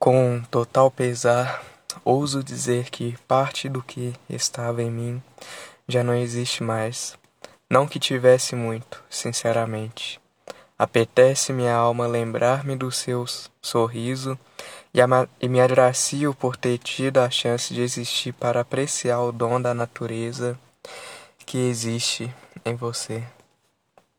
Com total pesar, ouso dizer que parte do que estava em mim já não existe mais. Não que tivesse muito, sinceramente. Apetece minha alma lembrar-me do seu sorriso e, e me agracio por ter tido a chance de existir para apreciar o dom da natureza que existe em você.